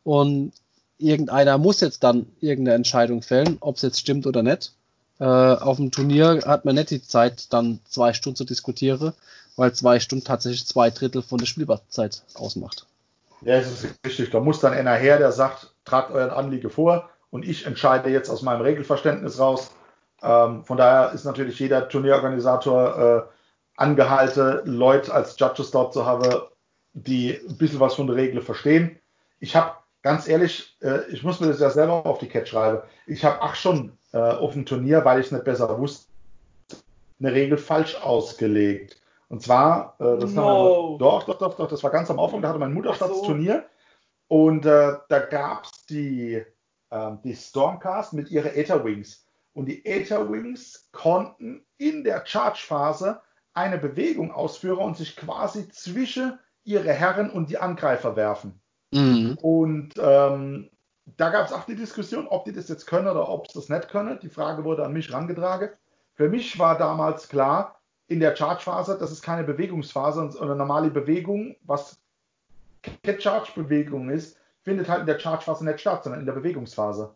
und irgendeiner muss jetzt dann irgendeine Entscheidung fällen, ob es jetzt stimmt oder nicht. Äh, auf dem Turnier hat man nicht die Zeit, dann zwei Stunden zu diskutieren, weil zwei Stunden tatsächlich zwei Drittel von der Spielbarzeit ausmacht. Ja, es ist richtig. Da muss dann einer her, der sagt, tragt euren Anliege vor und ich entscheide jetzt aus meinem Regelverständnis raus, ähm, von daher ist natürlich jeder Turnierorganisator äh, angehalten, Leute als Judges dort zu haben, die ein bisschen was von der Regel verstehen. Ich habe ganz ehrlich, äh, ich muss mir das ja selber auf die Cat schreiben. Ich habe auch schon äh, auf dem Turnier, weil ich es nicht besser wusste, eine Regel falsch ausgelegt. Und zwar, äh, das no. wir, doch, doch, doch, doch, das war ganz am Anfang, da hatte mein Mutterstaatsturnier so. und äh, da gab es die, ähm, die Stormcast mit ihren Aether Wings. Und die Aether Wings konnten in der Charge-Phase eine Bewegung ausführen und sich quasi zwischen ihre Herren und die Angreifer werfen. Mhm. Und ähm, da gab es auch die Diskussion, ob die das jetzt können oder ob sie das nicht können. Die Frage wurde an mich herangetragen. Für mich war damals klar, in der Charge-Phase, das ist keine Bewegungsphase eine normale Bewegung, was keine Charge-Bewegung ist, findet halt in der Charge-Phase nicht statt, sondern in der Bewegungsphase.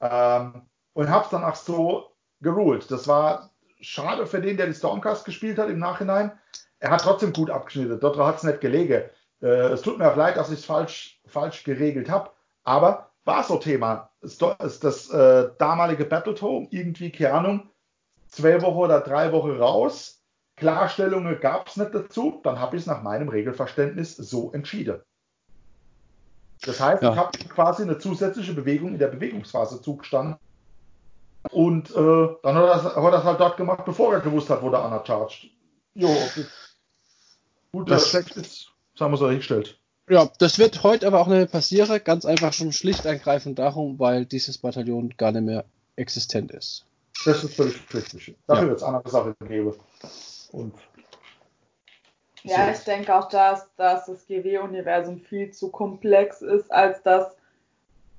Ähm, und hab's dann auch so geruled. Das war schade für den, der die Stormcast gespielt hat im Nachhinein. Er hat trotzdem gut abgeschnitten. Dort hat es nicht gelegen. Äh, es tut mir auch leid, dass ich es falsch, falsch geregelt habe. Aber war so Thema. Ist das äh, damalige Battletome irgendwie, keine Ahnung, zwei Wochen oder drei Wochen raus. Klarstellungen gab es nicht dazu. Dann habe ich es nach meinem Regelverständnis so entschieden. Das heißt, ja. ich habe quasi eine zusätzliche Bewegung in der Bewegungsphase zugestanden. Und äh, dann hat er, das, hat er das halt dort gemacht, bevor er gewusst hat, wo der Anna charged. Jo, das gut das schlecht ist, sagen wir so hingestellt. Ja, das wird heute aber auch nicht mehr passieren. Ganz einfach schon schlicht eingreifend darum, weil dieses Bataillon gar nicht mehr existent ist. Das ist völlig richtig. Dafür ja. wird es andere Sachen geben. Und ja, ich denke auch, dass, dass das GW-Universum viel zu komplex ist, als dass,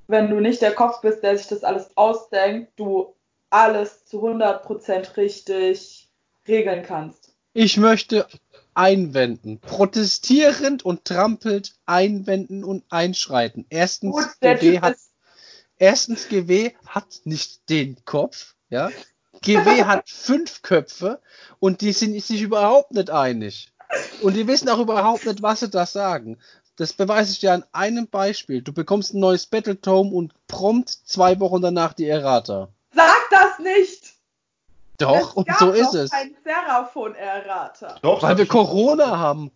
wenn du nicht der Kopf bist, der sich das alles ausdenkt, du alles zu 100% richtig regeln kannst. Ich möchte einwenden. Protestierend und trampelt einwenden und einschreiten. Erstens, Gut, GW hat, erstens, GW hat nicht den Kopf, ja. GW hat fünf Köpfe und die sind sich überhaupt nicht einig. Und die wissen auch überhaupt nicht, was sie da sagen. Das beweise ich dir an einem Beispiel. Du bekommst ein neues Battletome und prompt zwei Wochen danach die Errata. Sag das nicht! Doch, es und so ist es. Ein Seraphon Errata. Doch, weil wir Corona haben.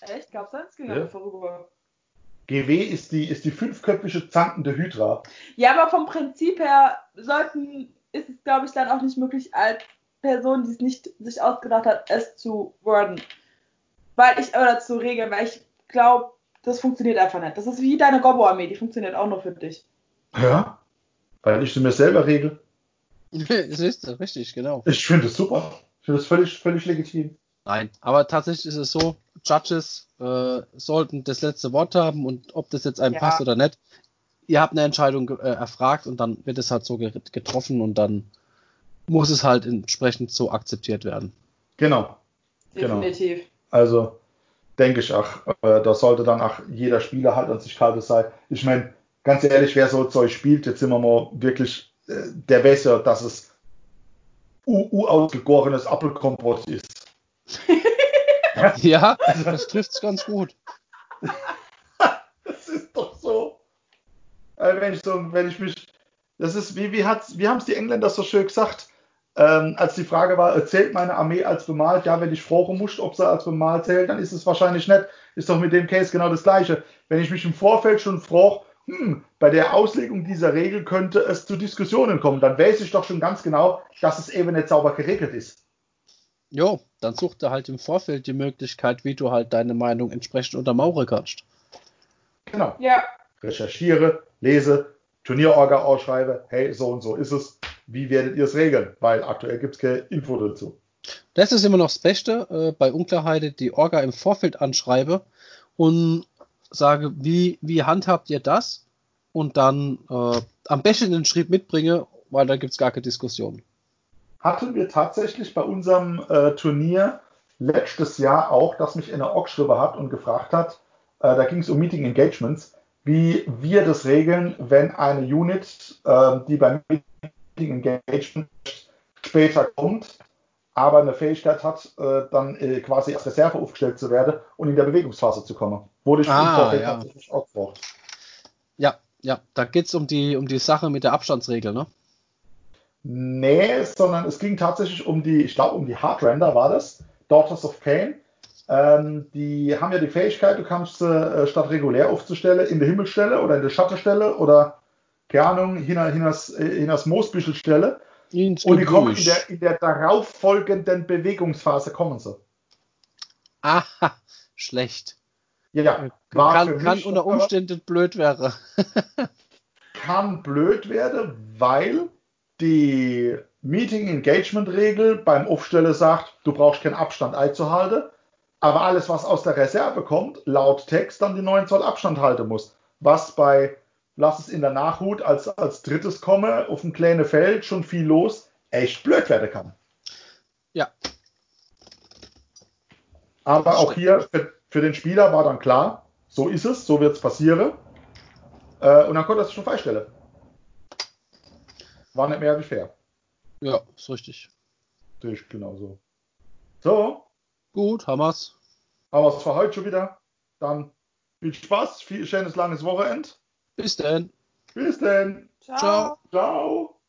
Echt? Gab's das? Ging ja. vorüber. GW ist die, ist die fünfköpfige zankende Hydra. Ja, aber vom Prinzip her sollten, ist es, glaube ich, dann auch nicht möglich, als Person, die es nicht sich ausgedacht hat, es zu worden. Weil ich, oder zu regeln, weil ich glaube, das funktioniert einfach nicht. Das ist wie deine Gobbo-Armee, die funktioniert auch nur für dich. Ja, weil ich sie mir selber regel. das ist richtig, genau. Ich finde es super. Ich finde es völlig, völlig legitim. Nein, aber tatsächlich ist es so, Judges äh, sollten das letzte Wort haben und ob das jetzt einem ja. passt oder nicht. Ihr habt eine Entscheidung äh, erfragt und dann wird es halt so getroffen und dann muss es halt entsprechend so akzeptiert werden. Genau. genau. Definitiv. Genau. Also denke ich auch, äh, da sollte dann auch jeder Spieler halt an sich kaltes sein. Ich meine, ganz ehrlich, wer so Zeug spielt, jetzt sind wir mal wirklich, äh, der weiß ja, dass es ausgegorenes Apfelkompott ist. ja, das trifft es ganz gut. das ist doch so. Wenn ich so, wenn ich mich, das ist, wie, wie, wie haben es die Engländer so schön gesagt? Ähm, als die Frage war, erzählt meine Armee als bemalt? Ja, wenn ich fragen muss, ob sie als bemalt zählt, dann ist es wahrscheinlich nicht. Ist doch mit dem Case genau das Gleiche. Wenn ich mich im Vorfeld schon frage, hm, bei der Auslegung dieser Regel könnte es zu Diskussionen kommen, dann weiß ich doch schon ganz genau, dass es eben nicht sauber geregelt ist. Jo, dann such dir halt im Vorfeld die Möglichkeit, wie du halt deine Meinung entsprechend untermauern kannst. Genau. Ja. Recherchiere, lese, Turnierorga ausschreibe, hey, so und so ist es. Wie werdet ihr es regeln? Weil aktuell gibt es keine Info dazu. Das ist immer noch das Beste, äh, bei Unklarheit die Orga im Vorfeld anschreibe und sage, wie, wie handhabt ihr das? Und dann äh, am besten den Schrieb mitbringe, weil da gibt es gar keine Diskussion. Hatten wir tatsächlich bei unserem äh, Turnier letztes Jahr auch, dass mich eine Org geschrieben hat und gefragt hat, äh, da ging es um Meeting Engagements, wie wir das regeln, wenn eine Unit, äh, die beim Meeting Engagement später kommt, aber eine Fähigkeit hat, äh, dann äh, quasi als Reserve aufgestellt zu werden und in der Bewegungsphase zu kommen. Wurde ich ah, ja. tatsächlich auch gebraucht. Ja, ja, da geht es um die, um die Sache mit der Abstandsregel, ne? Nee, sondern es ging tatsächlich um die, ich glaube, um die Hardrender war das, Daughters of Cain. Ähm, die haben ja die Fähigkeit, du kannst äh, statt regulär aufzustellen, in der Himmelstelle oder in der Schattenstelle oder, keine Ahnung, hinaus, hinaus Moosbüschelstelle. Ins und die kommen in der, in der darauffolgenden Bewegungsphase kommen sie. Aha, schlecht. Ja, ja. Äh, war kann, kann unter Umständen blöd wäre. kann blöd werden, weil die Meeting Engagement Regel beim Aufstellen sagt, du brauchst keinen Abstand einzuhalten, aber alles, was aus der Reserve kommt, laut Text dann die 9 Zoll Abstand halten muss. Was bei Lass es in der Nachhut als, als drittes komme, auf dem kleinen Feld schon viel los, echt blöd werden kann. Ja. Aber auch hier für, für den Spieler war dann klar, so ist es, so wird es passieren. Äh, und dann konnte er es schon freistellen. War nicht mehr wie fair. Ja, ist richtig. Natürlich, genau so. So. Gut, Hammers. Haben wir es für heute schon wieder. Dann viel Spaß, viel schönes langes Wochenende. Bis dann. Bis dann. Ciao. Ciao.